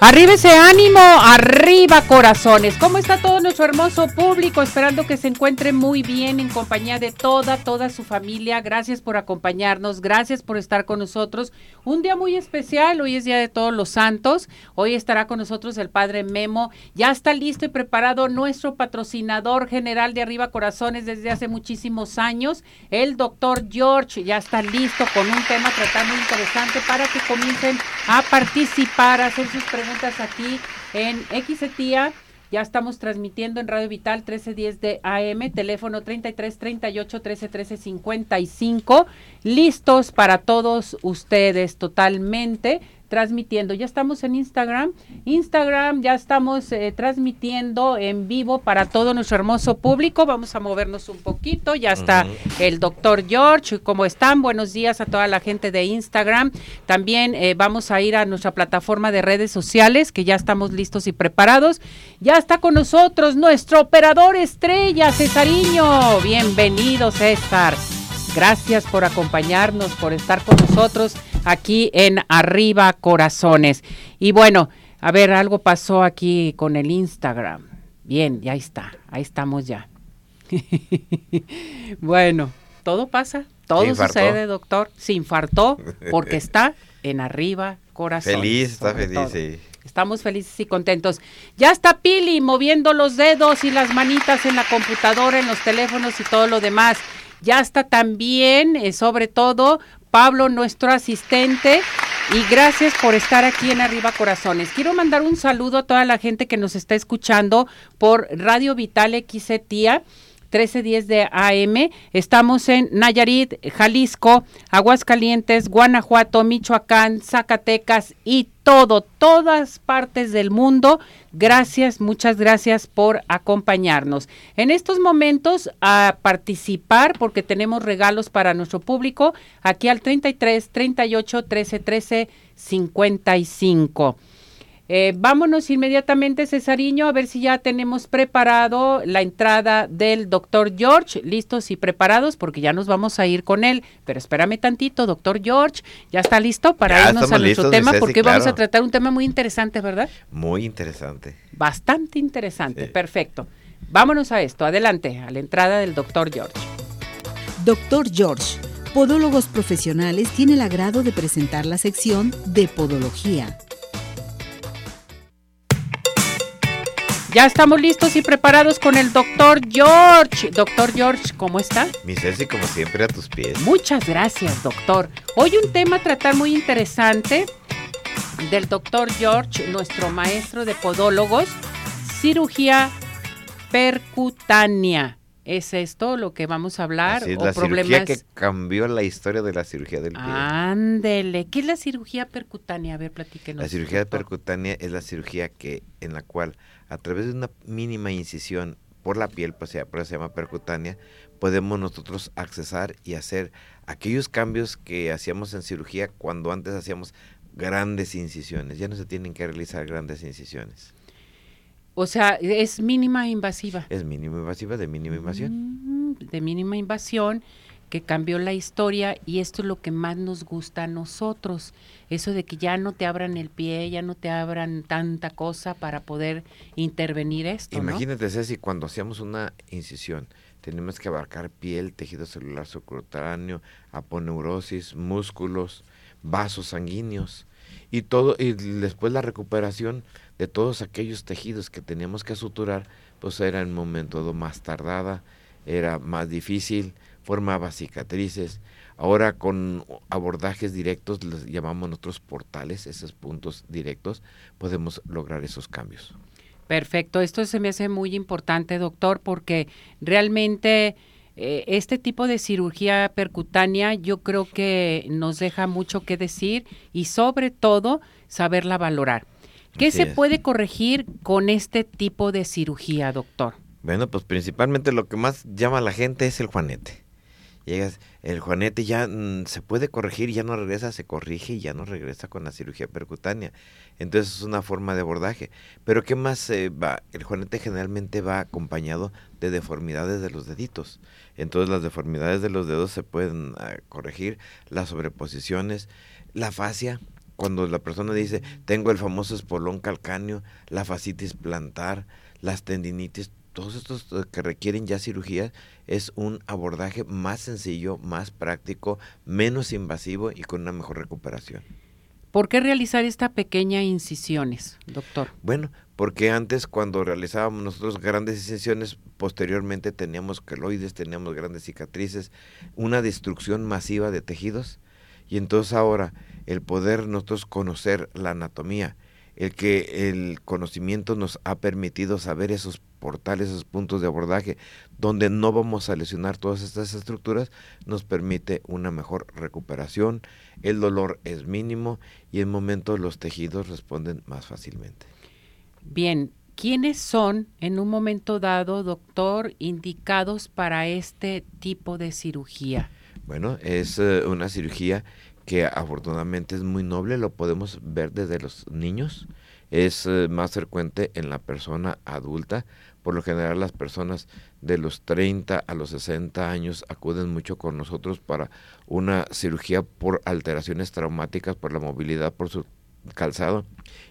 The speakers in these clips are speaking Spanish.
Arriba ese ánimo, arriba corazones. ¿Cómo está todo nuestro hermoso público? Esperando que se encuentre muy bien en compañía de toda, toda su familia. Gracias por acompañarnos, gracias por estar con nosotros. Un día muy especial, hoy es Día de Todos los Santos. Hoy estará con nosotros el Padre Memo. Ya está listo y preparado nuestro patrocinador general de Arriba Corazones desde hace muchísimos años, el doctor George. Ya está listo con un tema tratando interesante para que comiencen a participar, a hacer sus preguntas aquí en XETIA. Ya estamos transmitiendo en Radio Vital 1310 de AM, teléfono 33 38 13 13 55. Listos para todos ustedes totalmente transmitiendo. Ya estamos en Instagram. Instagram, ya estamos eh, transmitiendo en vivo para todo nuestro hermoso público. Vamos a movernos un poquito. Ya está el doctor George. ¿Cómo están? Buenos días a toda la gente de Instagram. También eh, vamos a ir a nuestra plataforma de redes sociales, que ya estamos listos y preparados. Ya está con nosotros nuestro operador estrella, Cesariño. Bienvenido, César. Gracias por acompañarnos, por estar con nosotros aquí en Arriba Corazones. Y bueno, a ver, algo pasó aquí con el Instagram. Bien, ya está, ahí estamos ya. bueno, todo pasa, todo sucede, doctor. Se infartó porque está en Arriba Corazones. Feliz, está feliz, sí. Estamos felices y contentos. Ya está Pili moviendo los dedos y las manitas en la computadora, en los teléfonos y todo lo demás. Ya está también, eh, sobre todo, Pablo, nuestro asistente. Y gracias por estar aquí en Arriba Corazones. Quiero mandar un saludo a toda la gente que nos está escuchando por Radio Vital XETIA 1310 de AM. Estamos en Nayarit, Jalisco, Aguascalientes, Guanajuato, Michoacán, Zacatecas y todo, todas partes del mundo. Gracias, muchas gracias por acompañarnos. En estos momentos a participar porque tenemos regalos para nuestro público aquí al 33 38 13 13 55. Eh, vámonos inmediatamente, Cesariño, a ver si ya tenemos preparado la entrada del doctor George, listos y preparados, porque ya nos vamos a ir con él. Pero espérame tantito, doctor George, ¿ya está listo para irnos a nuestro tema? porque vamos a tratar un tema muy interesante, ¿verdad? Muy interesante. Bastante interesante, perfecto. Vámonos a esto, adelante, a la entrada del doctor George. Doctor George, Podólogos Profesionales tiene el agrado de presentar la sección de Podología Ya estamos listos y preparados con el doctor George. Doctor George, ¿cómo está? Mi Ceci, como siempre, a tus pies. Muchas gracias, doctor. Hoy un tema a tratar muy interesante del doctor George, nuestro maestro de podólogos, cirugía percutánea. ¿Es esto lo que vamos a hablar? es, la cirugía que cambió la historia de la cirugía del pie. Ándele. ¿Qué es la cirugía percutánea? A ver, platíquenos. La cirugía percutánea es la cirugía que en la cual a través de una mínima incisión por la piel, pues por eso se llama percutánea, podemos nosotros accesar y hacer aquellos cambios que hacíamos en cirugía cuando antes hacíamos grandes incisiones. Ya no se tienen que realizar grandes incisiones. O sea, es mínima invasiva. Es mínima invasiva, de mínima invasión. Mm, de mínima invasión que cambió la historia y esto es lo que más nos gusta a nosotros, eso de que ya no te abran el pie, ya no te abran tanta cosa para poder intervenir esto. Imagínate, Ceci, cuando hacíamos una incisión, tenemos que abarcar piel, tejido celular subcutáneo, aponeurosis, músculos, vasos sanguíneos y todo y después la recuperación de todos aquellos tejidos que teníamos que suturar, pues era en momento más tardada, era más difícil, formaba cicatrices. Ahora con abordajes directos, los llamamos nosotros portales, esos puntos directos, podemos lograr esos cambios. Perfecto, esto se me hace muy importante, doctor, porque realmente eh, este tipo de cirugía percutánea yo creo que nos deja mucho que decir y sobre todo saberla valorar. ¿Qué se puede corregir con este tipo de cirugía, doctor? Bueno, pues principalmente lo que más llama a la gente es el juanete. Llegas, el juanete ya mm, se puede corregir, ya no regresa, se corrige y ya no regresa con la cirugía percutánea. Entonces es una forma de abordaje. Pero ¿qué más va? El juanete generalmente va acompañado de deformidades de los deditos. Entonces las deformidades de los dedos se pueden ah, corregir, las sobreposiciones, la fascia, cuando la persona dice, tengo el famoso espolón calcáneo, la fascitis plantar, las tendinitis, todos estos eh, que requieren ya cirugía, es un abordaje más sencillo, más práctico, menos invasivo y con una mejor recuperación. ¿Por qué realizar estas pequeñas incisiones, doctor? Bueno, porque antes cuando realizábamos nosotros grandes incisiones, posteriormente teníamos queloides, teníamos grandes cicatrices, una destrucción masiva de tejidos, y entonces ahora el poder nosotros conocer la anatomía, el que el conocimiento nos ha permitido saber esos portales, esos puntos de abordaje, donde no vamos a lesionar todas estas estructuras, nos permite una mejor recuperación, el dolor es mínimo y en momentos los tejidos responden más fácilmente. Bien, ¿quiénes son en un momento dado, doctor, indicados para este tipo de cirugía? Bueno, es eh, una cirugía que afortunadamente es muy noble, lo podemos ver desde los niños, es eh, más frecuente en la persona adulta, por lo general las personas de los 30 a los 60 años acuden mucho con nosotros para una cirugía por alteraciones traumáticas, por la movilidad, por su calzado,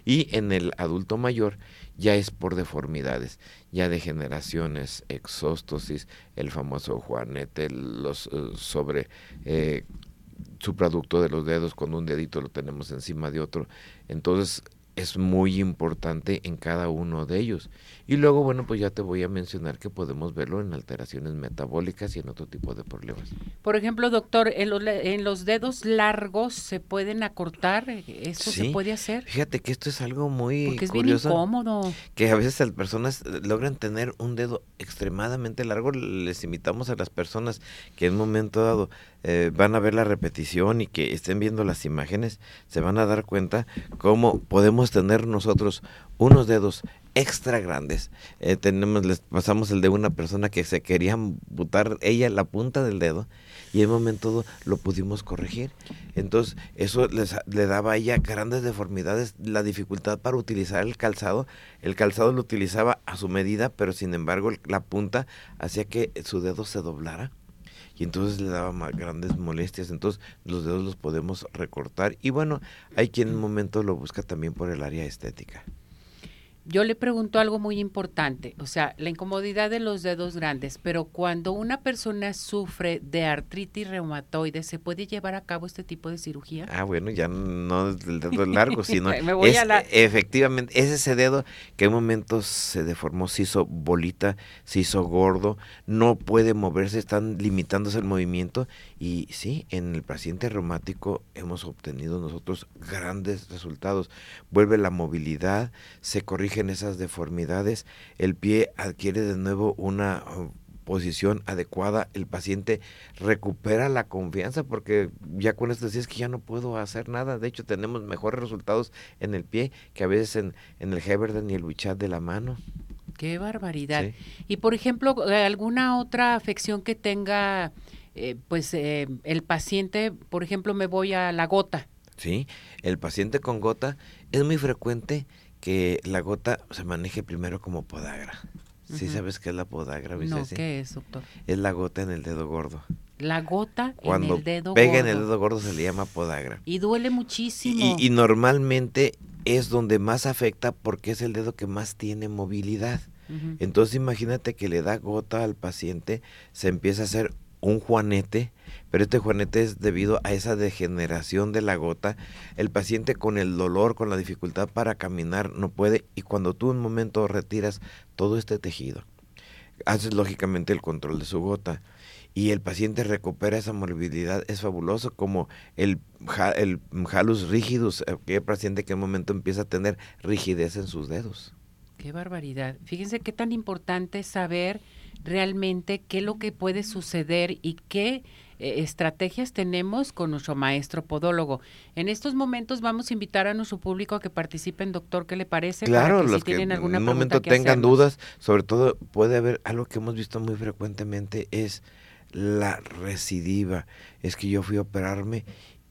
y en el adulto mayor ya es por deformidades, ya degeneraciones, exóstosis, el famoso juanete, los eh, sobre eh, subproducto de los dedos, cuando un dedito lo tenemos encima de otro. Entonces es muy importante en cada uno de ellos. Y luego, bueno, pues ya te voy a mencionar que podemos verlo en alteraciones metabólicas y en otro tipo de problemas. Por ejemplo, doctor, en los, en los dedos largos se pueden acortar, ¿eso se puede hacer? Fíjate que esto es algo muy Porque es bien incómodo. Que a veces las personas logran tener un dedo extremadamente largo. Les invitamos a las personas que en un momento dado eh, van a ver la repetición y que estén viendo las imágenes, se van a dar cuenta cómo podemos tener nosotros unos dedos extra grandes. Eh, tenemos, les pasamos el de una persona que se quería botar ella la punta del dedo y en un momento lo pudimos corregir. Entonces, eso les, le daba a ella grandes deformidades, la dificultad para utilizar el calzado. El calzado lo utilizaba a su medida, pero sin embargo la punta hacía que su dedo se doblara y entonces le daba más grandes molestias, entonces los dedos los podemos recortar y bueno, hay quien en un momento lo busca también por el área estética yo le pregunto algo muy importante, o sea, la incomodidad de los dedos grandes, pero cuando una persona sufre de artritis reumatoide, ¿se puede llevar a cabo este tipo de cirugía? Ah, bueno, ya no es el dedo largo, sino efectivamente, es ese dedo que en momentos se deformó, se hizo bolita, se hizo gordo, no puede moverse, están limitándose el movimiento y sí, en el paciente reumático hemos obtenido nosotros grandes resultados. Vuelve la movilidad, se corrige en esas deformidades, el pie adquiere de nuevo una uh, posición adecuada, el paciente recupera la confianza porque ya con esto decías que ya no puedo hacer nada, de hecho tenemos mejores resultados en el pie que a veces en, en el Heberden y el Wichat de la mano. Qué barbaridad. Y por ejemplo, alguna otra afección que tenga eh, pues eh, el paciente, por ejemplo, me voy a la gota. Sí, el paciente con gota es muy frecuente que la gota se maneje primero como podagra. ¿Sí sabes qué es la podagra, No, ¿qué es, doctor? Es la gota en el dedo gordo. La gota Cuando en el dedo pega gordo. en el dedo gordo se le llama podagra. Y duele muchísimo. Y, y normalmente es donde más afecta porque es el dedo que más tiene movilidad. Entonces imagínate que le da gota al paciente, se empieza a hacer un juanete, pero este juanete es debido a esa degeneración de la gota. El paciente con el dolor, con la dificultad para caminar, no puede y cuando tú en un momento retiras todo este tejido, haces lógicamente el control de su gota y el paciente recupera esa movilidad, es fabuloso como el, el halus rigidus, aquel paciente que en un momento empieza a tener rigidez en sus dedos. Qué barbaridad. Fíjense qué tan importante es saber realmente qué es lo que puede suceder y qué eh, estrategias tenemos con nuestro maestro podólogo. En estos momentos vamos a invitar a nuestro público a que participen, doctor, ¿qué le parece? Para Claro, que los si que tienen en alguna un pregunta momento que tengan hacernos. dudas, sobre todo puede haber algo que hemos visto muy frecuentemente es la recidiva. Es que yo fui a operarme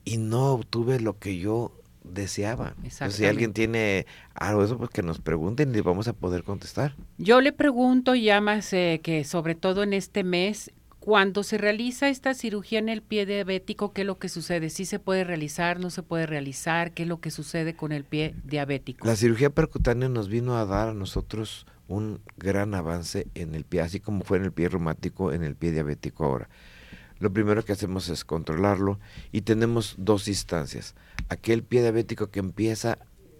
y no obtuve lo que yo deseaba. Entonces, si alguien tiene algo de eso, pues que nos pregunten y vamos a poder contestar. Yo le pregunto ya más eh, que sobre todo en este mes, cuando se realiza esta cirugía en el pie diabético, ¿qué es lo que sucede? ¿Sí se puede realizar? ¿No se puede realizar? ¿Qué es lo que sucede con el pie diabético? La cirugía percutánea nos vino a dar a nosotros un gran avance en el pie, así como fue en el pie reumático, en el pie diabético ahora. Lo primero que hacemos es controlarlo y tenemos dos instancias. Aquel pie diabético que empieza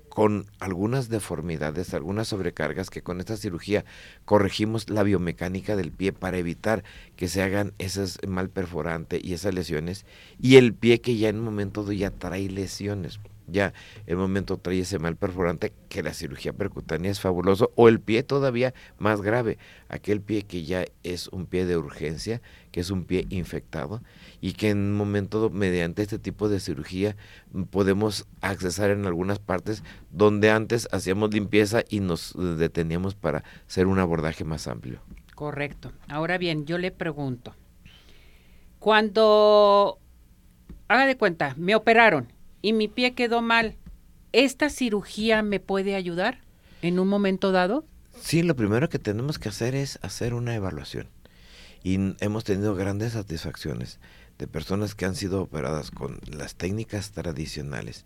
con algunas deformidades, algunas sobrecargas, que con esta cirugía corregimos la biomecánica del pie para evitar que se hagan esas mal perforante y esas lesiones, y el pie que ya en un momento ya trae lesiones ya el momento trae ese mal perforante que la cirugía percutánea es fabuloso o el pie todavía más grave aquel pie que ya es un pie de urgencia que es un pie infectado y que en un momento mediante este tipo de cirugía mm, podemos accesar en algunas partes donde antes hacíamos limpieza y nos deteníamos para hacer un abordaje más amplio Correcto. Ahora bien, yo le pregunto, cuando haga de cuenta, me operaron y mi pie quedó mal, ¿esta cirugía me puede ayudar en un momento dado? Sí, lo primero que tenemos que hacer es hacer una evaluación. Y hemos tenido grandes satisfacciones de personas que han sido operadas con las técnicas tradicionales,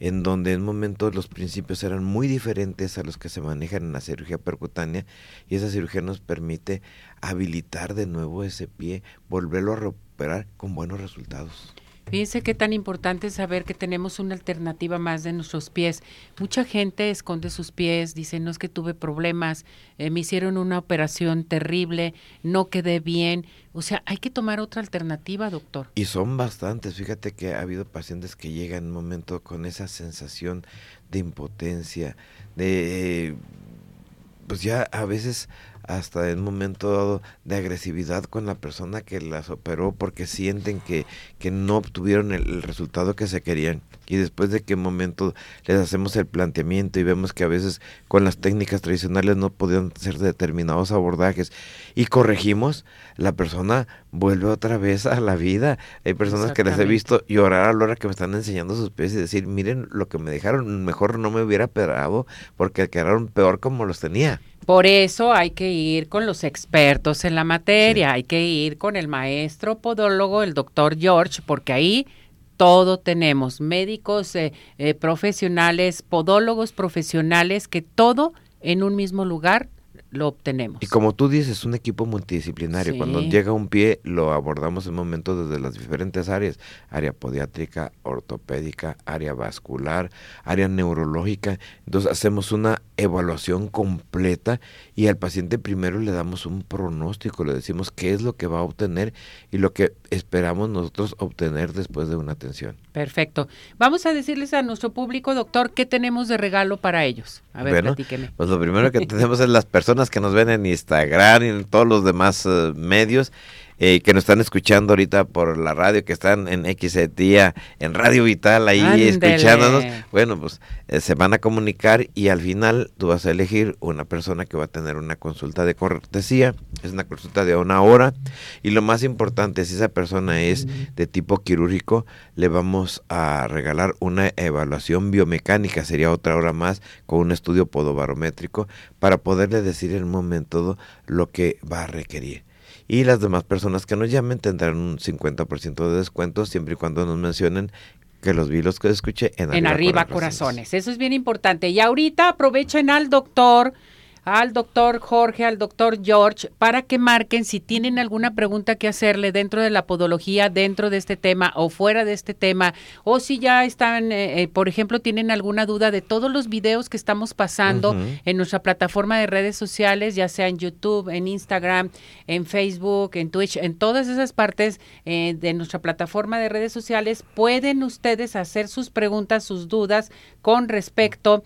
en donde en momentos los principios eran muy diferentes a los que se manejan en la cirugía percutánea, y esa cirugía nos permite habilitar de nuevo ese pie, volverlo a recuperar con buenos resultados. Fíjense qué tan importante es saber que tenemos una alternativa más de nuestros pies. Mucha gente esconde sus pies, dice, no es que tuve problemas, eh, me hicieron una operación terrible, no quedé bien. O sea, hay que tomar otra alternativa, doctor. Y son bastantes. Fíjate que ha habido pacientes que llegan en un momento con esa sensación de impotencia, de eh, pues ya a veces hasta en un momento dado de agresividad con la persona que las operó porque sienten que, que no obtuvieron el, el resultado que se querían. Y después de un momento les hacemos el planteamiento y vemos que a veces con las técnicas tradicionales no podían ser determinados abordajes y corregimos, la persona vuelve otra vez a la vida. Hay personas que les he visto llorar a la hora que me están enseñando sus pies y decir, miren lo que me dejaron, mejor no me hubiera operado porque quedaron peor como los tenía. Por eso hay que ir con los expertos en la materia, hay que ir con el maestro podólogo, el doctor George, porque ahí todo tenemos, médicos eh, eh, profesionales, podólogos profesionales, que todo en un mismo lugar lo obtenemos. Y como tú dices, un equipo multidisciplinario. Cuando llega un pie, lo abordamos en momento desde las diferentes áreas. Área podiátrica, ortopédica, área vascular, área neurológica. Entonces hacemos una evaluación completa y al paciente primero le damos un pronóstico, le decimos qué es lo que va a obtener y lo que esperamos nosotros obtener después de una atención. Perfecto. Vamos a decirles a nuestro público, doctor, qué tenemos de regalo para ellos. A ver, Bueno, platíqueme. Pues lo primero que tenemos es las personas que nos ven en Instagram y en todos los demás eh, medios eh, que nos están escuchando ahorita por la radio, que están en XETIA, en Radio Vital, ahí escuchándonos. Bueno, pues eh, se van a comunicar y al final tú vas a elegir una persona que va a tener una consulta de cortesía. Es una consulta de una hora. Y lo más importante, si esa persona es de tipo quirúrgico, le vamos a regalar una evaluación biomecánica, sería otra hora más, con un estudio podobarométrico, para poderle decir en un momento lo que va a requerir. Y las demás personas que nos llamen tendrán un 50% de descuento siempre y cuando nos mencionen que los vi los que escuché en, en arriba, corazones. Eso es bien importante. Y ahorita aprovechen al doctor al doctor Jorge, al doctor George, para que marquen si tienen alguna pregunta que hacerle dentro de la podología, dentro de este tema o fuera de este tema, o si ya están, eh, eh, por ejemplo, tienen alguna duda de todos los videos que estamos pasando en nuestra plataforma de redes sociales, ya sea en YouTube, en Instagram, en Facebook, en Twitch, en todas esas partes eh, de nuestra plataforma de redes sociales, pueden ustedes hacer sus preguntas, sus dudas con respecto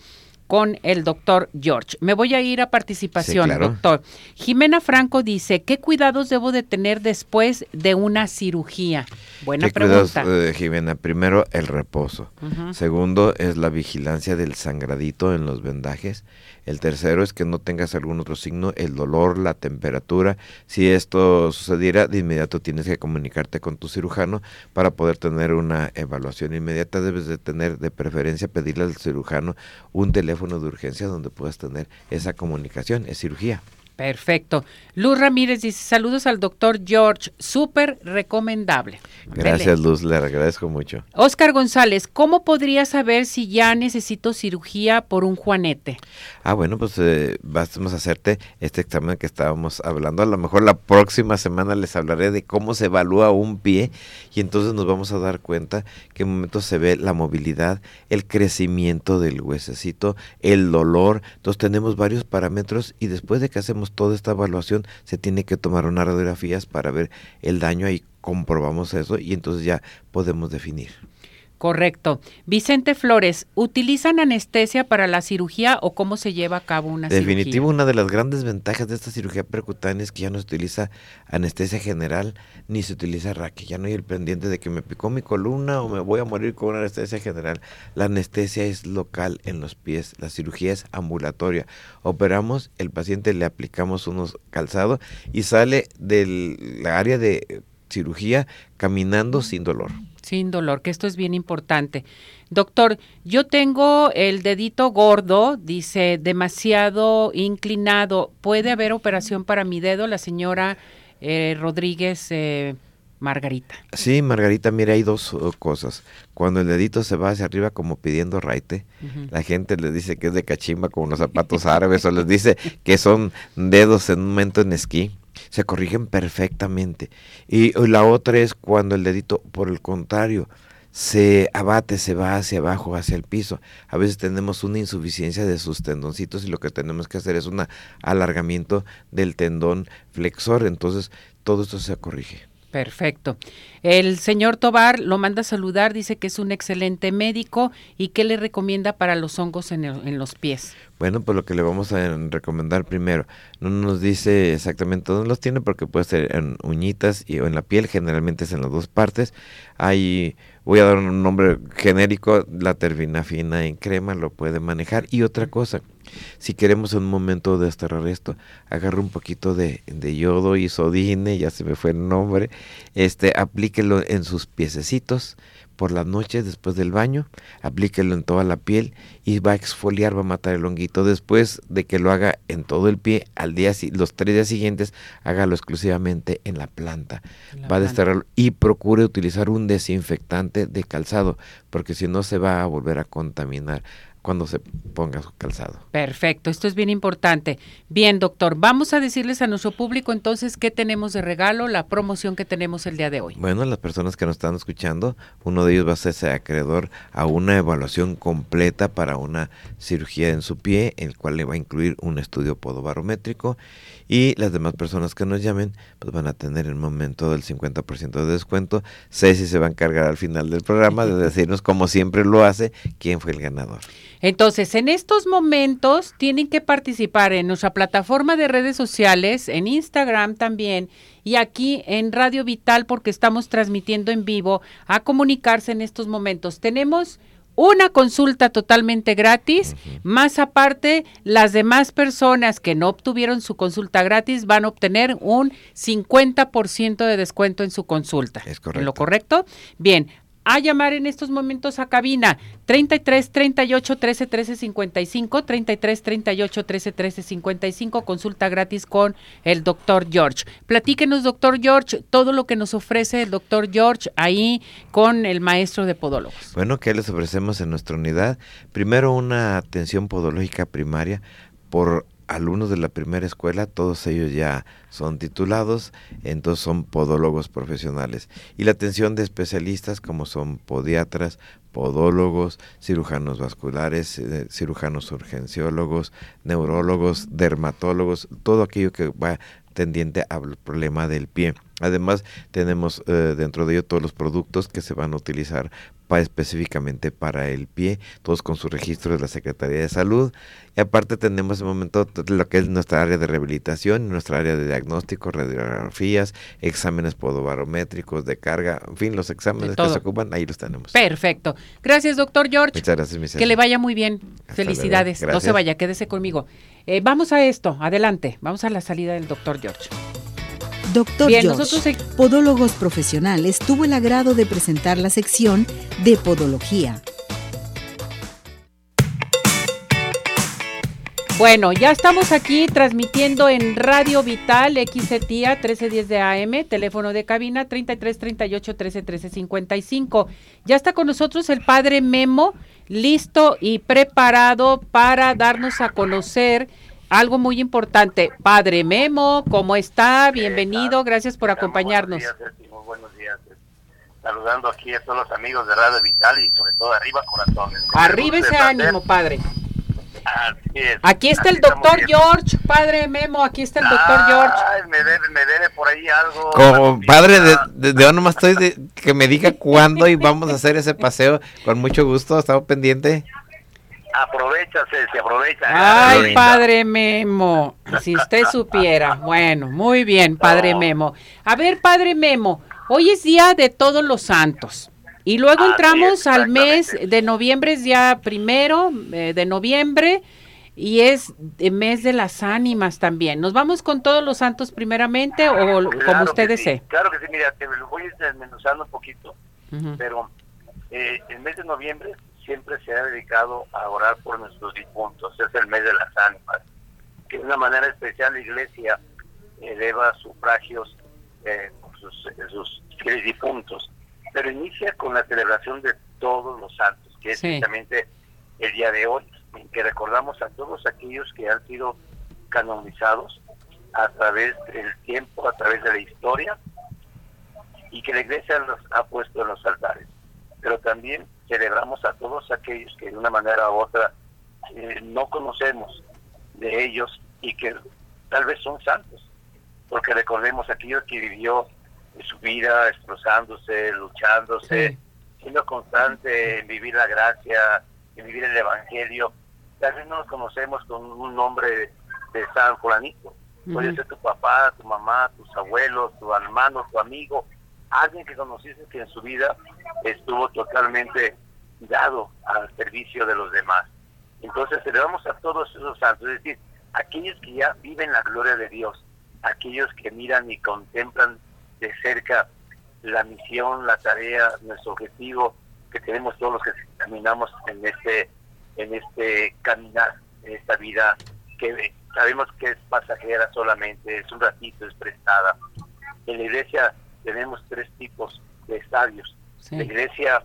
con el doctor George. Me voy a ir a participación, doctor. Jimena Franco dice, ¿qué cuidados debo de tener después de una cirugía? Buena pregunta. Cuidados, eh, Jimena, primero el reposo. Segundo es la vigilancia del sangradito en los vendajes. El tercero es que no tengas algún otro signo, el dolor, la temperatura. Si esto sucediera, de inmediato tienes que comunicarte con tu cirujano para poder tener una evaluación inmediata. Debes de tener, de preferencia, pedirle al cirujano un teléfono de urgencia donde puedas tener esa comunicación. Es cirugía. Perfecto. Luz Ramírez dice, saludos al doctor George, súper recomendable. Gracias Luz, le agradezco mucho. Oscar González, ¿cómo podría saber si ya necesito cirugía por un juanete? Ah, bueno, pues eh, vamos a hacerte este examen que estábamos hablando. A lo mejor la próxima semana les hablaré de cómo se evalúa un pie y entonces nos vamos a dar cuenta que en momentos se ve la movilidad, el crecimiento del huesecito, el dolor. Entonces tenemos varios parámetros y después de que hacemos toda esta evaluación, se tiene que tomar unas radiografías para ver el daño, ahí comprobamos eso y entonces ya podemos definir. Correcto. Vicente Flores, ¿utilizan anestesia para la cirugía o cómo se lleva a cabo una cirugía? Definitivo, una de las grandes ventajas de esta cirugía percutánea es que ya no se utiliza anestesia general ni se utiliza raque. Ya no hay el pendiente de que me picó mi columna o me voy a morir con una anestesia general. La anestesia es local en los pies, la cirugía es ambulatoria. Operamos, el paciente le aplicamos unos calzados y sale del área de cirugía caminando sin dolor. Sin dolor, que esto es bien importante. Doctor, yo tengo el dedito gordo, dice, demasiado inclinado. ¿Puede haber operación para mi dedo? La señora eh, Rodríguez eh, Margarita. Sí, Margarita, mira, hay dos uh, cosas. Cuando el dedito se va hacia arriba como pidiendo raite, la gente le dice que es de cachimba como los zapatos árabes o les dice que son dedos en un momento en esquí se corrigen perfectamente. Y la otra es cuando el dedito, por el contrario, se abate, se va hacia abajo, hacia el piso. A veces tenemos una insuficiencia de sus tendoncitos y lo que tenemos que hacer es un alargamiento del tendón flexor. Entonces, todo esto se corrige. Perfecto. El señor Tobar lo manda a saludar, dice que es un excelente médico y que le recomienda para los hongos en, en, los pies. Bueno, pues lo que le vamos a recomendar primero, no nos dice exactamente dónde los tiene porque puede ser en uñitas y, o en la piel, generalmente es en las dos partes. Hay, voy a dar un nombre genérico, la tervinafina en crema lo puede manejar. Y otra cosa, si queremos en un momento desterrar esto, agarre un poquito de, de yodo y sodine, ya se me fue el nombre, este, aplíquelo en sus piececitos por las noches después del baño, aplíquelo en toda la piel y va a exfoliar, va a matar el honguito. Después de que lo haga en todo el pie, al día los tres días siguientes, hágalo exclusivamente en la planta. va a desterrarlo y procure utilizar un desinfectante de calzado, porque si no se va a volver a contaminar cuando se ponga su calzado. Perfecto, esto es bien importante. Bien, doctor, vamos a decirles a nuestro público entonces qué tenemos de regalo, la promoción que tenemos el día de hoy. Bueno, las personas que nos están escuchando, uno de ellos va a ser acreedor a una evaluación completa para una cirugía en su pie, el cual le va a incluir un estudio podobarométrico y las demás personas que nos llamen pues van a tener el momento del 50% de descuento. Ceci se va a encargar al final del programa de decirnos como siempre lo hace quién fue el ganador. Entonces, en estos momentos tienen que participar en nuestra plataforma de redes sociales, en Instagram también y aquí en Radio Vital porque estamos transmitiendo en vivo a comunicarse en estos momentos. Tenemos una consulta totalmente gratis, más aparte las demás personas que no obtuvieron su consulta gratis van a obtener un 50% de descuento en su consulta. Es correcto. ¿Lo correcto? Bien, a llamar en estos momentos a cabina 33 38 13 13 55, 33 38 13 13 55, consulta gratis con el doctor George. Platíquenos, doctor George, todo lo que nos ofrece el doctor George ahí con el maestro de podólogos. Bueno, ¿qué les ofrecemos en nuestra unidad? Primero, una atención podológica primaria por alumnos de la primera escuela, todos ellos ya son titulados, entonces son podólogos profesionales. Y la atención de especialistas como son podiatras, podólogos, cirujanos vasculares, eh, cirujanos urgenciólogos, neurólogos, dermatólogos, todo aquello que va tendiente al problema del pie. Además, tenemos eh, dentro de ello todos los productos que se van a utilizar para, específicamente para el pie, todos con su registro de la Secretaría de Salud. Y aparte tenemos en momento lo que es nuestra área de rehabilitación, nuestra área de diagnóstico, radiografías, exámenes podobarométricos, de carga, en fin, los exámenes que se ocupan, ahí los tenemos. Perfecto. Gracias, doctor George. Muchas gracias, Que le vaya muy bien. Felicidades. No se vaya, quédese conmigo. Eh, vamos a esto, adelante. Vamos a la salida del doctor George. Doctor George, Podólogos Profesionales, tuvo el agrado de presentar la sección de Podología. Bueno, ya estamos aquí transmitiendo en Radio Vital XETIA 1310 de AM, teléfono de cabina 33 38 13 13 55. Ya está con nosotros el padre Memo, listo y preparado para darnos a conocer algo muy importante. Padre Memo, ¿cómo está? Bienvenido, gracias por acompañarnos. Buenos días, muy buenos días. Saludando aquí a todos los amigos de Radio Vital y sobre todo arriba corazones. Arriba ese ánimo, padre. Aquí está el doctor George, padre Memo, aquí está el doctor George. me debe, me debe por ahí algo. Como padre, de, de, de nomás estoy de, que me diga cuándo y vamos a hacer ese paseo con mucho gusto, estamos pendiente. Aprovecha, se aprovecha. Ay, padre Memo, si usted supiera. Bueno, muy bien, padre Memo. A ver, padre Memo, hoy es día de todos los santos. Y luego entramos al mes de noviembre, es ya primero eh, de noviembre, y es el mes de las ánimas también. ¿Nos vamos con todos los santos primeramente o como usted desee? claro que sí, mira, te lo voy desmenuzando un poquito, pero eh, el mes de noviembre siempre se ha dedicado a orar por nuestros difuntos, es el mes de las ánimas, que de una manera especial la iglesia eleva sufragios eh, por sus, sus fieles difuntos, pero inicia con la celebración de todos los santos, que es precisamente el día de hoy, en que recordamos a todos aquellos que han sido canonizados a través del tiempo, a través de la historia, y que la iglesia los ha puesto en los altares. Pero también celebramos a todos aquellos que de una manera u otra eh, no conocemos de ellos y que tal vez son santos, porque recordemos aquellos que vivió su vida esforzándose, luchándose, siendo constante en vivir la gracia, en vivir el evangelio. Tal vez no los conocemos con un nombre de, San Juanito. Puede ser tu papá, tu mamá, tus abuelos, tu hermano, tu amigo, alguien que conociste que en su vida estuvo totalmente dado al servicio de los demás. Entonces celebramos a todos esos santos, es decir, aquellos que ya viven la gloria de Dios, aquellos que miran y contemplan de cerca la misión, la tarea, nuestro objetivo que tenemos todos los que caminamos en este en este caminar, en esta vida que sabemos que es pasajera solamente, es un ratito, es prestada. En la iglesia tenemos tres tipos de estadios. La iglesia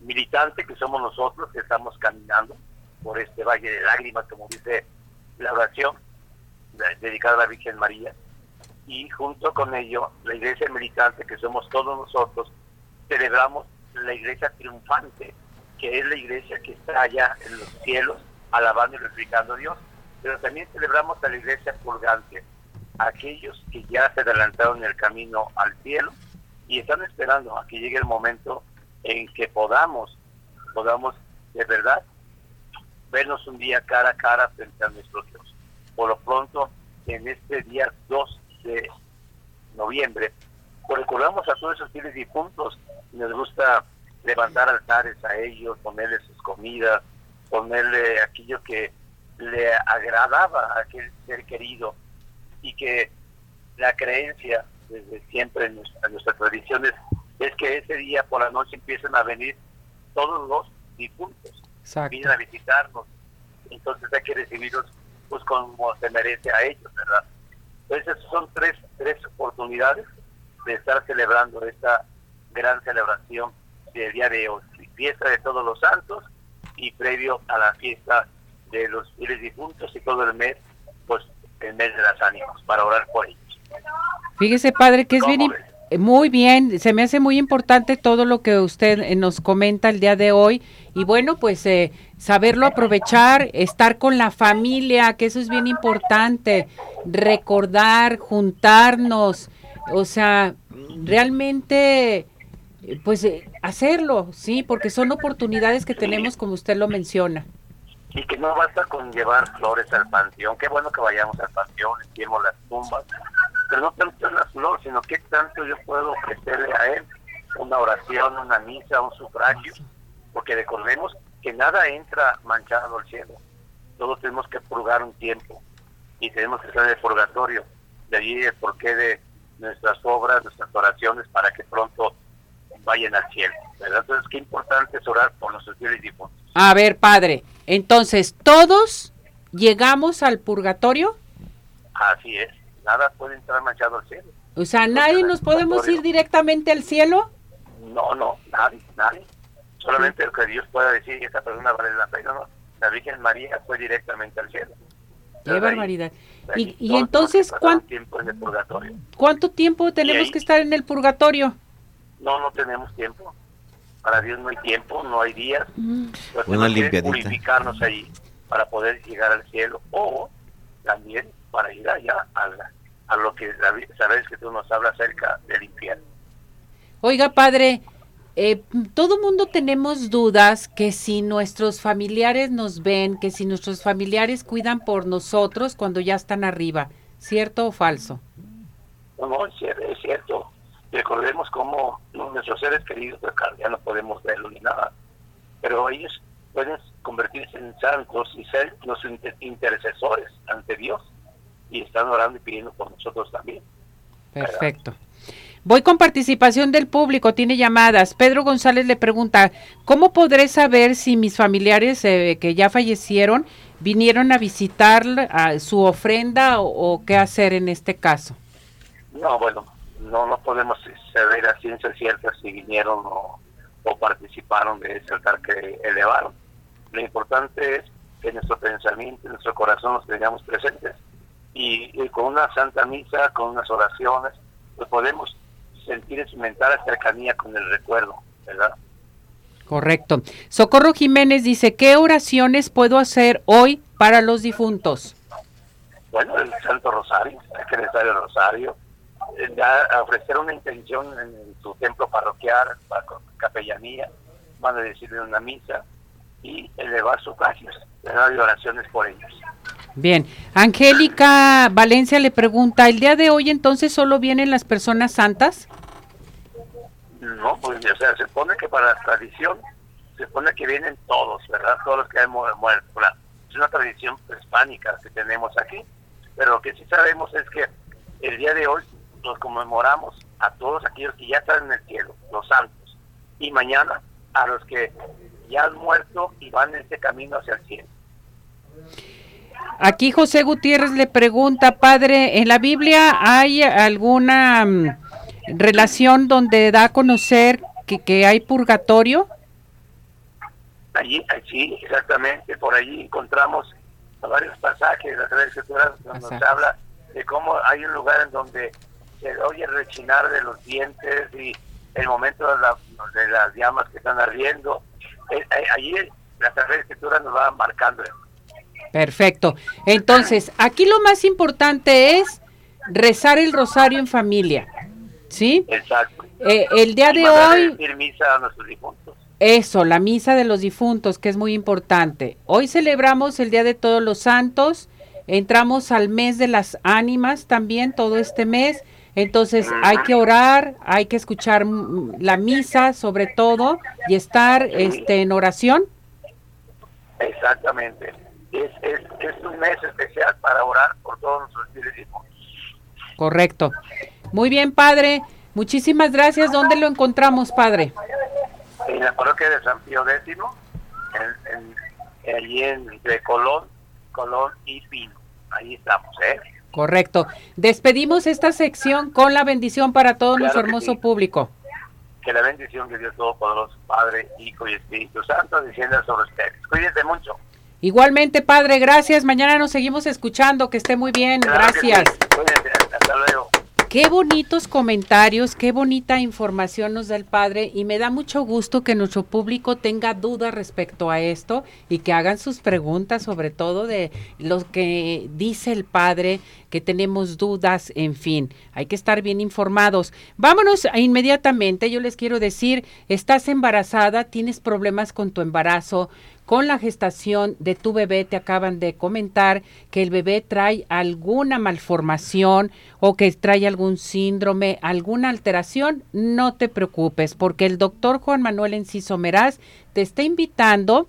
militante que somos nosotros, que estamos caminando por este valle de lágrimas, como dice la oración dedicada a la Virgen María. Y junto con ello, la iglesia militante, que somos todos nosotros, celebramos la iglesia triunfante, que es la iglesia que está allá en los cielos, alabando y replicando a Dios. Pero también celebramos a la iglesia purgante, aquellos que ya se adelantaron el camino al cielo y están esperando a que llegue el momento en que podamos, podamos de verdad vernos un día cara a cara frente a nuestro Dios. Por lo pronto, en este día 2 de noviembre, pues recordamos a todos esos fieles difuntos, nos gusta levantar altares a ellos, ponerles sus comidas, ponerle aquello que le agradaba a aquel ser querido y que la creencia desde siempre en nuestras tradiciones es que ese día por la noche empiezan a venir todos los difuntos. Vienen a visitarnos. Entonces hay que recibirlos pues como se merece a ellos, ¿verdad? Entonces son tres, tres oportunidades de estar celebrando esta gran celebración del día de hoy, fiesta de todos los santos y previo a la fiesta de los fieles difuntos y todo el mes, pues el mes de las ánimas, para orar por ellos. Fíjese, padre, que es bien, muy bien, se me hace muy importante todo lo que usted eh, nos comenta el día de hoy y bueno, pues eh, saberlo aprovechar, estar con la familia, que eso es bien importante, recordar, juntarnos, o sea, realmente pues eh, hacerlo, sí, porque son oportunidades que tenemos como usted lo menciona. Y que no basta con llevar flores al panteón, qué bueno que vayamos al panteón, limpiemos las tumbas, pero no tanto las flores, sino qué tanto yo puedo ofrecerle a él una oración, una misa, un sufragio, porque recordemos que nada entra manchado al cielo, todos tenemos que purgar un tiempo. Y tenemos que estar en el purgatorio, de allí el porqué de nuestras obras, nuestras oraciones, para que pronto vayan al cielo, ¿verdad? Entonces, qué importante es orar por nuestros fieles difuntos. A ver, padre, entonces, ¿todos llegamos al purgatorio? Así es, nada puede entrar manchado al cielo. O sea, ¿nadie nos podemos ir directamente al cielo? No, no, nadie, nadie. Solamente el que Dios pueda decir que esta persona vale la pena, no. La Virgen María fue directamente al cielo. Qué barbaridad. y, entonces, ¿cuánto tiempo en el purgatorio? ¿Cuánto tiempo tenemos que estar en el purgatorio? No, no tenemos tiempo. Para Dios no hay tiempo, no hay días. Mm. Una purificarnos ahí para poder llegar al cielo o también para ir allá a, a lo que sabes que tú nos hablas acerca del infierno. Oiga, padre, eh, todo mundo tenemos dudas que si nuestros familiares nos ven, que si nuestros familiares cuidan por nosotros cuando ya están arriba, ¿cierto o falso? No, no, es cierto. Recordemos cómo nuestros seres queridos, pues ya no podemos verlo ni nada, pero ellos pueden convertirse en santos y ser los intercesores ante Dios y están orando y pidiendo por nosotros también. Perfecto. Voy con participación del público, tiene llamadas. Pedro González le pregunta, ¿cómo podré saber si mis familiares eh, que ya fallecieron vinieron a visitar a su ofrenda o, qué hacer en este caso? No, bueno, no, no podemos saber a ciencia cierta si vinieron o, participaron de ese altar que elevaron. Lo importante es que nuestro pensamiento, nuestro corazón los tengamos presentes. Y, con una santa misa, con unas oraciones, pues podemos sentir, experimentar la cercanía con el recuerdo, ¿verdad? Correcto. Socorro Jiménez dice, ¿qué oraciones puedo hacer hoy para los difuntos? Bueno, el Santo Rosario, hay que rezar el Rosario, ofrecer una intención en su templo parroquial, capellanía, van a decirle una misa y elevar sus gracias, dar oraciones por ellos. Bien, Angélica Valencia le pregunta, ¿el día de hoy entonces solo vienen las personas santas? No, pues o sea, se pone que para la tradición, se pone que vienen todos, ¿verdad? Todos los que hemos muerto. Es una tradición hispánica que tenemos aquí, pero lo que sí sabemos es que el día de hoy nos conmemoramos a todos aquellos que ya están en el cielo, los santos, y mañana a los que ya han muerto y van en este camino hacia el cielo. Aquí José Gutiérrez le pregunta, padre, ¿en la Biblia hay alguna mm, relación donde da a conocer que, que hay purgatorio? Allí, sí, exactamente, por allí encontramos varios pasajes de las Escrituras donde nos habla de cómo hay un lugar en donde se oye el rechinar de los dientes y el momento de, las llamas que están ardiendo. Eh, eh, allí la Sagrada Escritura nos va marcando. Perfecto. Entonces, aquí lo más importante es rezar el rosario en familia. ¿Sí? Exacto. Eh, el día de hoy... misa a nuestros difuntos. Eso, la misa de los difuntos, que es muy importante. Hoy celebramos el Día de Todos los Santos, entramos al mes de las ánimas también, todo este mes. Entonces hay que orar, hay que escuchar la misa sobre todo y estar este, en oración. Exactamente. Es, es, es, un mes especial para orar por todos nuestros fieles Correcto. Muy bien, padre. Muchísimas gracias. ¿Dónde lo encontramos, padre? En la parroquia de San Pío X, en, allí entre Colón, Colón y Pino. Ahí estamos, ¿eh? Correcto. Despedimos esta sección con la bendición para todo nuestro hermoso público. Que la bendición de Dios Todopoderoso, Padre, Hijo y Espíritu Santo descienda sobre ustedes. Cuídense mucho. Igualmente, Padre, gracias. Mañana nos seguimos escuchando. Que esté muy bien. gracias. Hasta luego. Qué bonitos comentarios, qué bonita información nos da el padre y me da mucho gusto que nuestro público tenga dudas respecto a esto y que hagan sus preguntas sobre todo de lo que dice el padre, que tenemos dudas, en fin, hay que estar bien informados. Vámonos inmediatamente, yo les quiero decir, estás embarazada, tienes problemas con tu embarazo, con la gestación de tu bebé te acaban de comentar que el bebé trae alguna malformación o que trae algún síndrome, alguna alteración, no te preocupes porque el doctor Juan Manuel Enciso Meraz te está invitando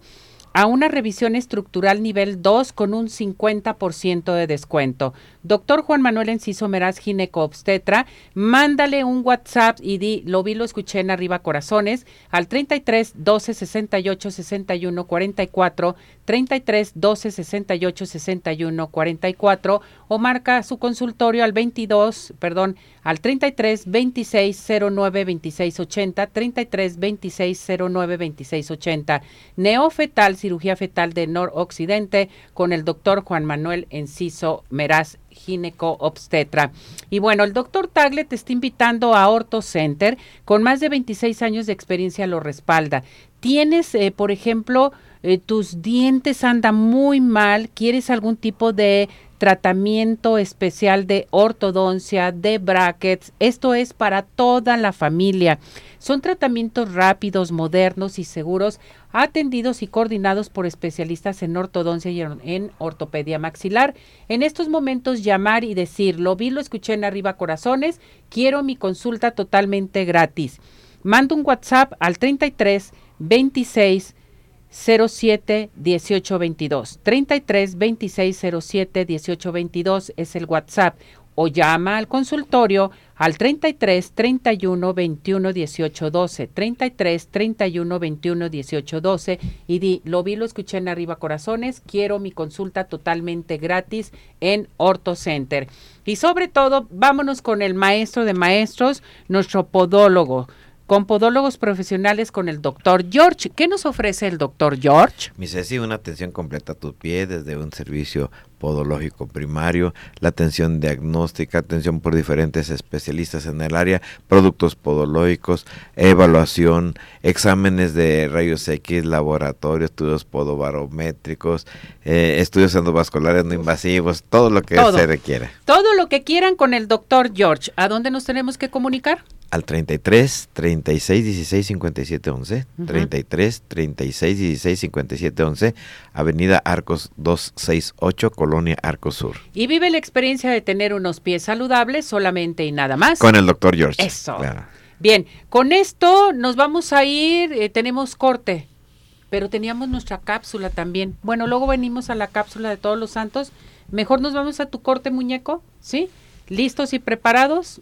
a una revisión estructural nivel 2 con un 50% de descuento. Doctor Juan Manuel Enciso Meraz, gineco-obstetra, mándale un WhatsApp y di, lo vi, lo escuché en Arriba Corazones, al 33 12 68 61 44, 33 12 68 61 44, o marca su consultorio al 22, perdón, al 33 26 09 26 80, 33 26 09 26 80. Neofetal, cirugía fetal de noroccidente, con el doctor Juan Manuel Enciso Meraz gineco obstetra. Y bueno, el doctor Tagle te está invitando a Orto Center, con más de 26 años de experiencia lo respalda. Tienes, eh, por ejemplo, eh, tus dientes andan muy mal, quieres algún tipo de tratamiento especial de ortodoncia, de brackets. Esto es para toda la familia. Son tratamientos rápidos, modernos y seguros, atendidos y coordinados por especialistas en ortodoncia y en ortopedia maxilar. En estos momentos llamar y decir, lo vi, lo escuché en arriba corazones, quiero mi consulta totalmente gratis. Mando un WhatsApp al 33 26 07 1822. 33 26 07 1822 es el WhatsApp. O llama al consultorio al 33 31 21 18 12, 33 31 21 18 12 y di, lo vi, lo escuché en Arriba Corazones, quiero mi consulta totalmente gratis en Orto Center. Y sobre todo, vámonos con el maestro de maestros, nuestro podólogo con podólogos profesionales con el doctor George. ¿Qué nos ofrece el doctor George? Mi Ceci, una atención completa a tu pie desde un servicio podológico primario, la atención diagnóstica, atención por diferentes especialistas en el área, productos podológicos, evaluación, exámenes de rayos X, laboratorio, estudios podobarométricos, eh, estudios endovasculares no invasivos, todo lo que se requiere. Todo lo que quieran con el doctor George. ¿A dónde nos tenemos que comunicar? Al 33 36 16 57 11, 33 36 16 57 11, Avenida Arcos 268, Colonia Arcos Sur. Y vive la experiencia de tener unos pies saludables solamente y nada más. Con el doctor George. Eso. Bien, con esto nos vamos a ir, eh, tenemos corte, pero teníamos nuestra cápsula también. Bueno, luego venimos a la cápsula de todos los santos. Mejor nos vamos a tu corte, muñeco, ¿sí? ¿Listos y preparados?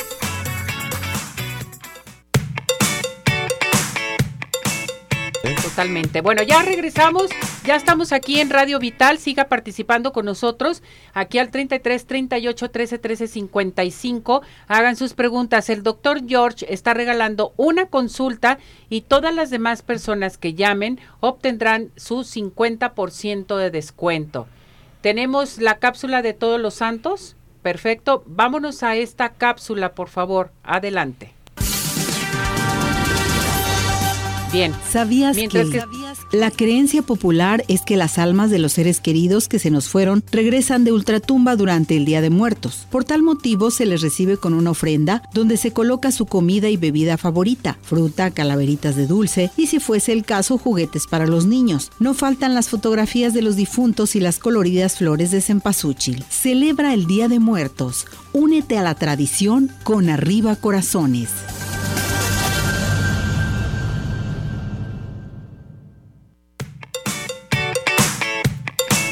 Totalmente. Bueno, ya regresamos, ya estamos aquí en Radio Vital, siga participando con nosotros, aquí al 33 38 13 13 55, hagan sus preguntas. El doctor George está regalando una consulta y todas las demás personas que llamen obtendrán su 50% de descuento. Tenemos la cápsula de todos los santos. Perfecto, vámonos a esta cápsula, por favor. Adelante. Bien. ¿Sabías que, la creencia popular es que las almas de los seres queridos que se nos fueron regresan de ultratumba durante el Día de Muertos? Por tal motivo se les recibe con una ofrenda donde se coloca su comida y bebida favorita, fruta, calaveritas de dulce y si fuese el caso juguetes para los niños. No faltan las fotografías de los difuntos y las coloridas flores de cempasúchil. Celebra el Día de Muertos. Únete a la tradición con Arriba Corazones.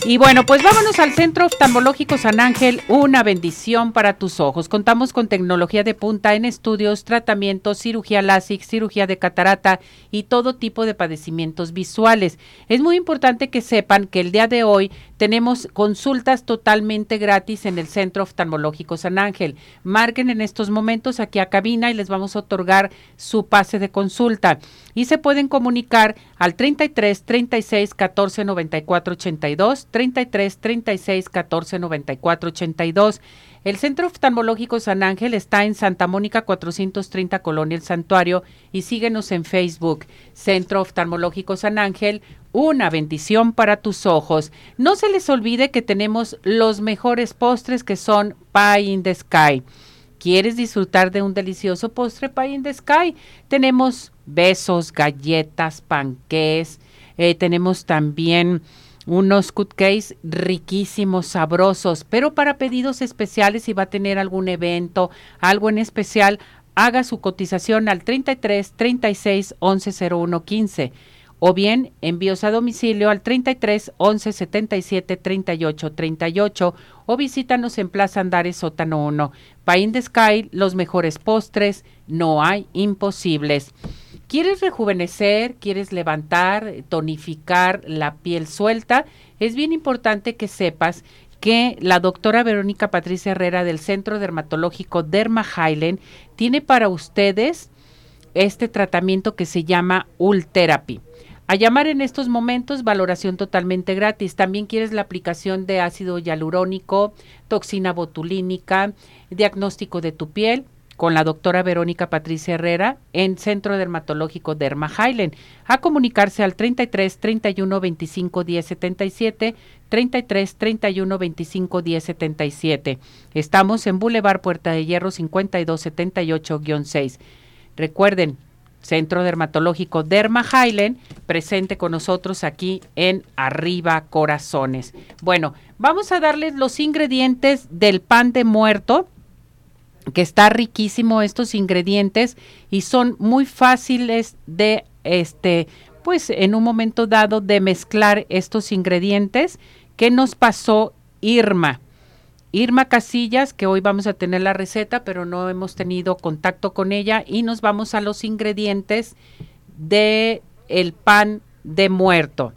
Y bueno, pues vámonos al Centro Oftalmológico San Ángel, una bendición para tus ojos. Contamos con tecnología de punta en estudios, tratamientos, cirugía LASIK, cirugía de catarata y todo tipo de padecimientos visuales. Es muy importante que sepan que el día de hoy tenemos consultas totalmente gratis en el Centro Oftalmológico San Ángel. Marquen en estos momentos aquí a cabina y les vamos a otorgar su pase de consulta. Y se pueden comunicar al 33 36 14 94 82, 33 36 14 94 82. El Centro Oftalmológico San Ángel está en Santa Mónica 430 Colonia El Santuario y síguenos en Facebook. Centro Oftalmológico San Ángel, una bendición para tus ojos. No se les olvide que tenemos los mejores postres que son Pie in the Sky. ¿Quieres disfrutar de un delicioso postre Pie in the Sky? Tenemos besos, galletas, panqués, eh, tenemos también unos cupcakes riquísimos, sabrosos, pero para pedidos especiales si va a tener algún evento, algo en especial, haga su cotización al 33 36 11 01 15 o bien envíos a domicilio al 33 11 77 38 38 o visítanos en Plaza Andares Sótano 1. Pain de Sky, los mejores postres, no hay imposibles. ¿Quieres rejuvenecer? ¿Quieres levantar, tonificar la piel suelta? Es bien importante que sepas que la doctora Verónica Patricia Herrera del Centro Dermatológico Derma Highland tiene para ustedes este tratamiento que se llama Ultherapy. A llamar en estos momentos, valoración totalmente gratis. También quieres la aplicación de ácido hialurónico, toxina botulínica, diagnóstico de tu piel con la doctora Verónica Patricia Herrera en Centro Dermatológico Derma Highland. A comunicarse al 33 31 25 10 77, 33 31 25 10 77. Estamos en Boulevard Puerta de Hierro 52 78-6. Recuerden, Centro Dermatológico Derma Highland, presente con nosotros aquí en Arriba Corazones. Bueno, vamos a darles los ingredientes del pan de muerto que está riquísimo estos ingredientes y son muy fáciles de este pues en un momento dado de mezclar estos ingredientes que nos pasó Irma. Irma Casillas, que hoy vamos a tener la receta, pero no hemos tenido contacto con ella y nos vamos a los ingredientes de el pan de muerto.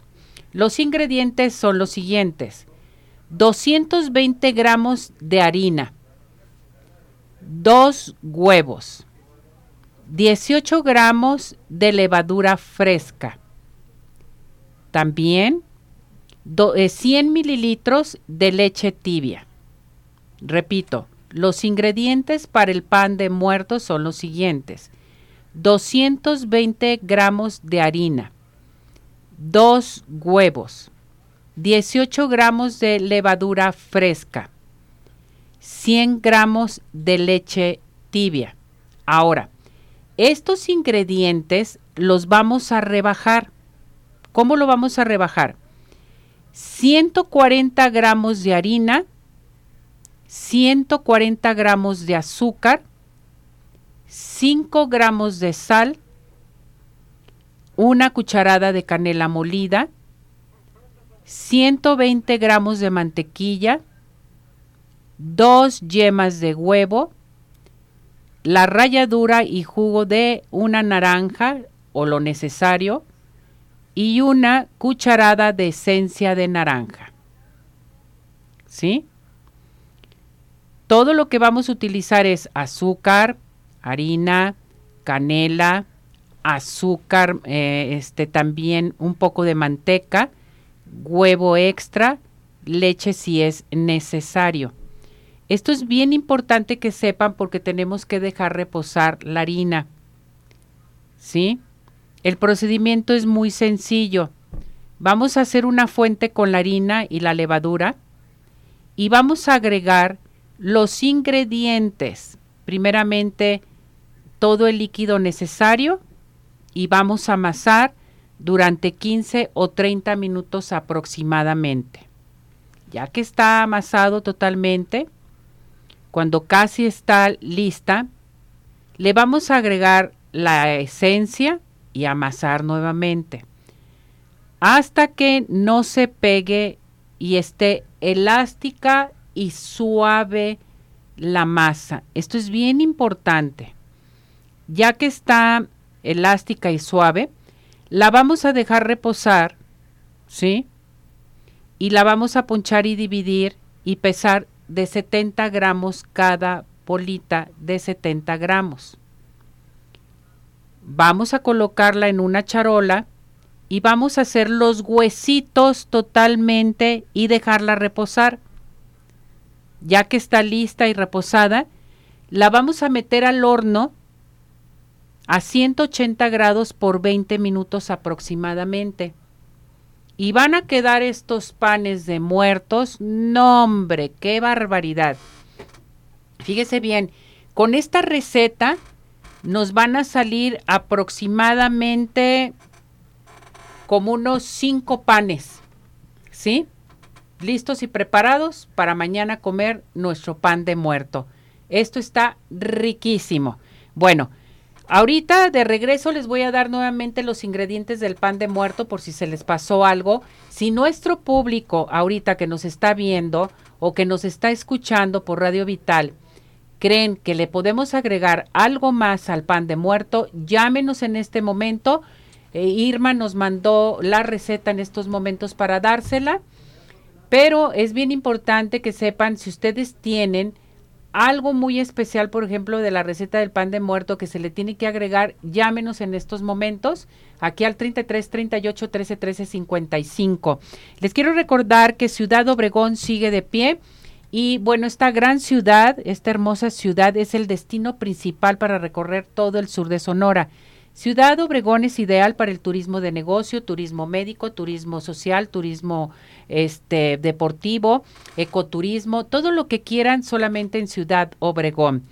Los ingredientes son los siguientes. 220 gramos de harina, 2 huevos, 18 gramos de levadura fresca, también 100 eh, mililitros de leche tibia. Repito, los ingredientes para el pan de muerto son los siguientes. 220 gramos de harina, 2 huevos, 18 gramos de levadura fresca, 100 gramos de leche tibia. Ahora, estos ingredientes los vamos a rebajar. ¿Cómo lo vamos a rebajar? 140 gramos de harina, 140 gramos de azúcar, 5 gramos de sal, una cucharada de canela molida, 120 gramos de mantequilla, dos yemas de huevo, la ralladura y jugo de una naranja o lo necesario y una cucharada de esencia de naranja. ¿Sí? Todo lo que vamos a utilizar es azúcar, harina, canela, azúcar, eh, este también un poco de manteca, huevo extra, leche si es necesario. Esto es bien importante que sepan porque tenemos que dejar reposar la harina. ¿Sí? El procedimiento es muy sencillo. Vamos a hacer una fuente con la harina y la levadura y vamos a agregar los ingredientes. Primeramente, todo el líquido necesario y vamos a amasar durante 15 o 30 minutos aproximadamente. Ya que está amasado totalmente, cuando casi está lista, le vamos a agregar la esencia y amasar nuevamente hasta que no se pegue y esté elástica y suave la masa. Esto es bien importante. Ya que está elástica y suave, la vamos a dejar reposar, ¿sí? Y la vamos a ponchar y dividir y pesar de 70 gramos cada bolita de 70 gramos. Vamos a colocarla en una charola y vamos a hacer los huesitos totalmente y dejarla reposar. Ya que está lista y reposada, la vamos a meter al horno a 180 grados por 20 minutos aproximadamente. Y van a quedar estos panes de muertos. No, hombre, qué barbaridad. Fíjese bien, con esta receta nos van a salir aproximadamente como unos 5 panes. ¿Sí? Listos y preparados para mañana comer nuestro pan de muerto. Esto está riquísimo. Bueno, Ahorita de regreso les voy a dar nuevamente los ingredientes del pan de muerto por si se les pasó algo. Si nuestro público ahorita que nos está viendo o que nos está escuchando por Radio Vital creen que le podemos agregar algo más al pan de muerto, llámenos en este momento. Eh, Irma nos mandó la receta en estos momentos para dársela, pero es bien importante que sepan si ustedes tienen algo muy especial, por ejemplo, de la receta del pan de muerto que se le tiene que agregar, llámenos en estos momentos, aquí al 33 38 13 13 55. Les quiero recordar que Ciudad Obregón sigue de pie. Y bueno, esta gran ciudad, esta hermosa ciudad es el destino principal para recorrer todo el sur de Sonora. Ciudad Obregón es ideal para el turismo de negocio, turismo médico, turismo social, turismo este deportivo, ecoturismo, todo lo que quieran solamente en Ciudad Obregón.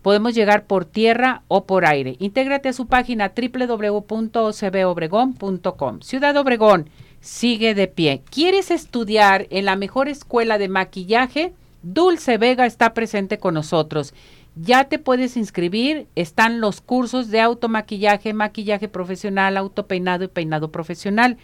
Podemos llegar por tierra o por aire. Intégrate a su página www.ocbobregón.com. Ciudad Obregón sigue de pie. ¿Quieres estudiar en la mejor escuela de maquillaje? Dulce Vega está presente con nosotros ya te puedes inscribir. Están los cursos de automaquillaje, maquillaje profesional, autopeinado y peinado profesional.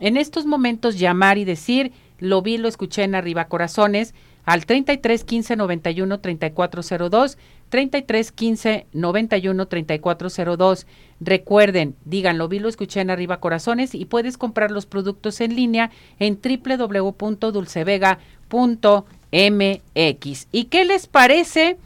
En estos momentos llamar y decir, lo vi, lo escuché en Arriba Corazones al 33 15 91 3402 33 15 91 3402. Recuerden, díganlo, vi lo escuché en Arriba Corazones y puedes comprar los productos en línea en www.dulcevega.mx. ¿Y qué les parece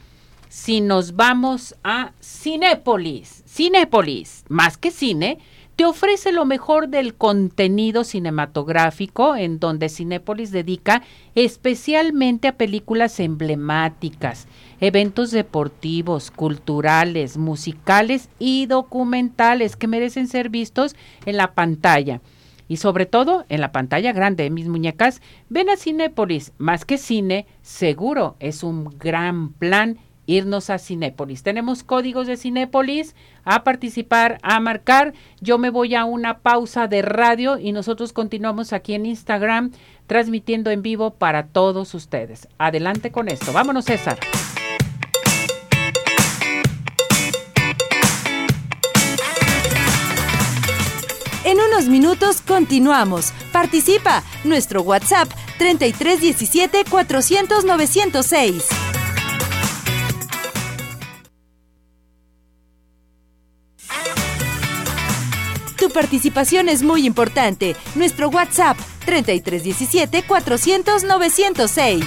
si nos vamos a Cinépolis? Cinépolis, más que cine, te ofrece lo mejor del contenido cinematográfico en donde Cinépolis dedica especialmente a películas emblemáticas, eventos deportivos, culturales, musicales y documentales que merecen ser vistos en la pantalla. Y sobre todo en la pantalla grande, mis muñecas, ven a Cinépolis, más que cine, seguro es un gran plan irnos a Cinépolis. Tenemos códigos de Cinépolis a participar, a marcar. Yo me voy a una pausa de radio y nosotros continuamos aquí en Instagram transmitiendo en vivo para todos ustedes. Adelante con esto. Vámonos, César. En unos minutos continuamos. Participa. Nuestro WhatsApp 3317 400 906. Participación es muy importante. Nuestro WhatsApp 3317 400 906.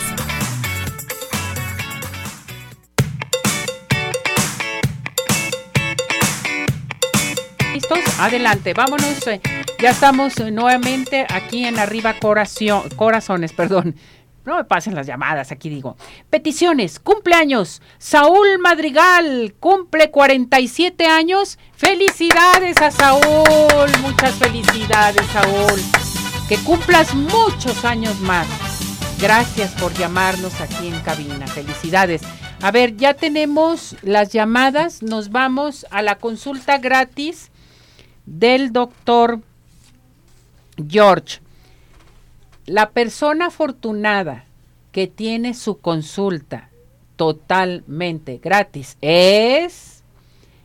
¿Listos? Adelante, vámonos. eh, Ya estamos nuevamente aquí en Arriba Coración, Corazones, perdón. No me pasen las llamadas, aquí digo. Peticiones, cumpleaños. Saúl Madrigal cumple 47 años. Felicidades a Saúl. Muchas felicidades, Saúl. Que cumplas muchos años más. Gracias por llamarnos aquí en cabina. Felicidades. A ver, ya tenemos las llamadas. Nos vamos a la consulta gratis del doctor George. La persona afortunada que tiene su consulta totalmente gratis es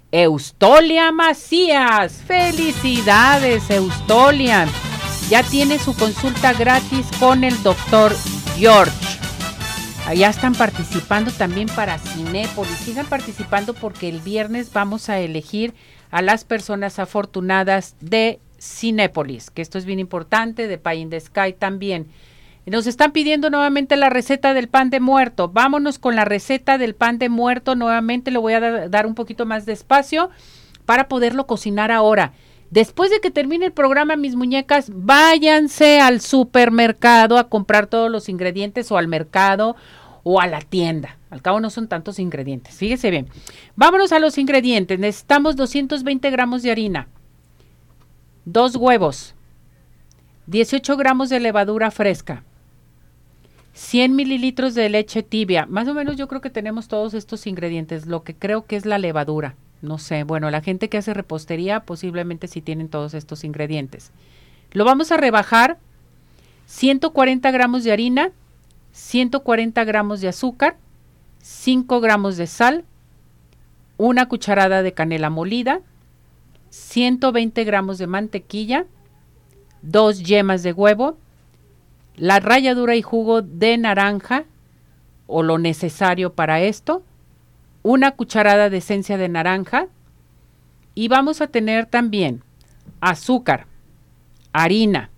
Eustolia Macías. Felicidades, Eustolia. Ya tiene su consulta gratis con el doctor George. Allá están participando también para Cinépolis. Sigan participando porque el viernes vamos a elegir a las personas afortunadas de Cinépolis, que esto es bien importante, de Pay in the Sky también. Nos están pidiendo nuevamente la receta del pan de muerto. Vámonos con la receta del pan de muerto. Nuevamente lo voy a da- dar un poquito más despacio para poderlo cocinar ahora. Después de que termine el programa, mis muñecas, váyanse al supermercado a comprar todos los ingredientes o al mercado o a la tienda. Al cabo no son tantos ingredientes. Fíjese bien. Vámonos a los ingredientes. Necesitamos 220 gramos de harina, dos huevos, 18 gramos de levadura fresca, 100 mililitros de leche tibia. Más o menos yo creo que tenemos todos estos ingredientes. Lo que creo que es la levadura. No sé. Bueno, la gente que hace repostería posiblemente sí tienen todos estos ingredientes. Lo vamos a rebajar. 140 gramos de harina, 140 gramos de azúcar, 5 gramos de sal, una cucharada de canela molida, 120 gramos de mantequilla, dos yemas de huevo, la ralladura y jugo de naranja o lo necesario para esto, una cucharada de esencia de naranja y vamos a tener también azúcar, harina,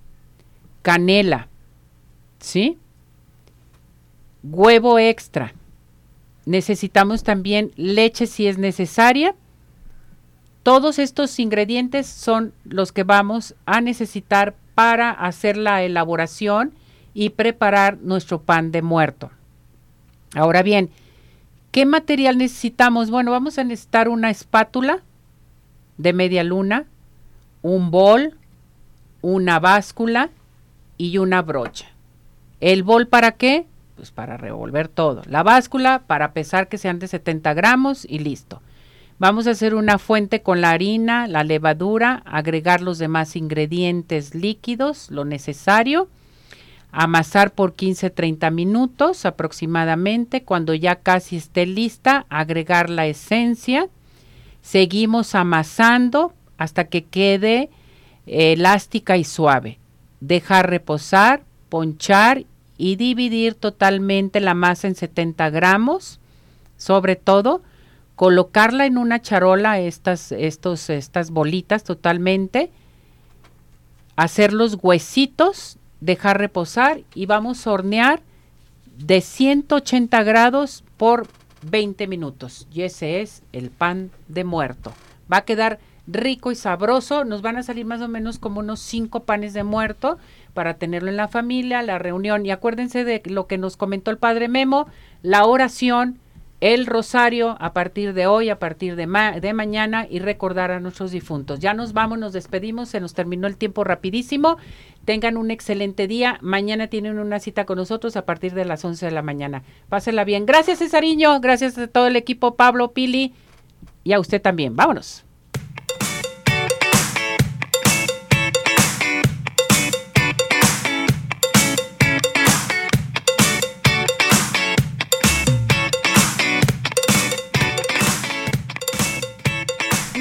canela, ¿sí? Huevo extra. Necesitamos también leche si es necesaria. Todos estos ingredientes son los que vamos a necesitar para hacer la elaboración y preparar nuestro pan de muerto. Ahora bien, ¿qué material necesitamos? Bueno, vamos a necesitar una espátula de media luna, un bol, una báscula y una brocha. ¿El bol para qué? Pues para revolver todo. La báscula para pesar que sean de 70 gramos y listo. Vamos a hacer una fuente con la harina, la levadura, agregar los demás ingredientes líquidos, lo necesario, amasar por 15-30 minutos aproximadamente. Cuando ya casi esté lista, agregar la esencia. Seguimos amasando hasta que quede eh, elástica y suave. Dejar reposar, ponchar y dividir totalmente la masa en 70 gramos, sobre todo colocarla en una charola, estas, estos, estas bolitas totalmente, hacer los huesitos, dejar reposar y vamos a hornear de 180 grados por 20 minutos. Y ese es el pan de muerto. Va a quedar rico y sabroso. Nos van a salir más o menos como unos 5 panes de muerto para tenerlo en la familia, la reunión. Y acuérdense de lo que nos comentó el padre Memo, la oración el rosario a partir de hoy, a partir de, de mañana y recordar a nuestros difuntos. Ya nos vamos, nos despedimos, se nos terminó el tiempo rapidísimo. Tengan un excelente día. Mañana tienen una cita con nosotros a partir de las 11 de la mañana. Pásenla bien. Gracias, Cesariño. Gracias a todo el equipo, Pablo, Pili y a usted también. Vámonos.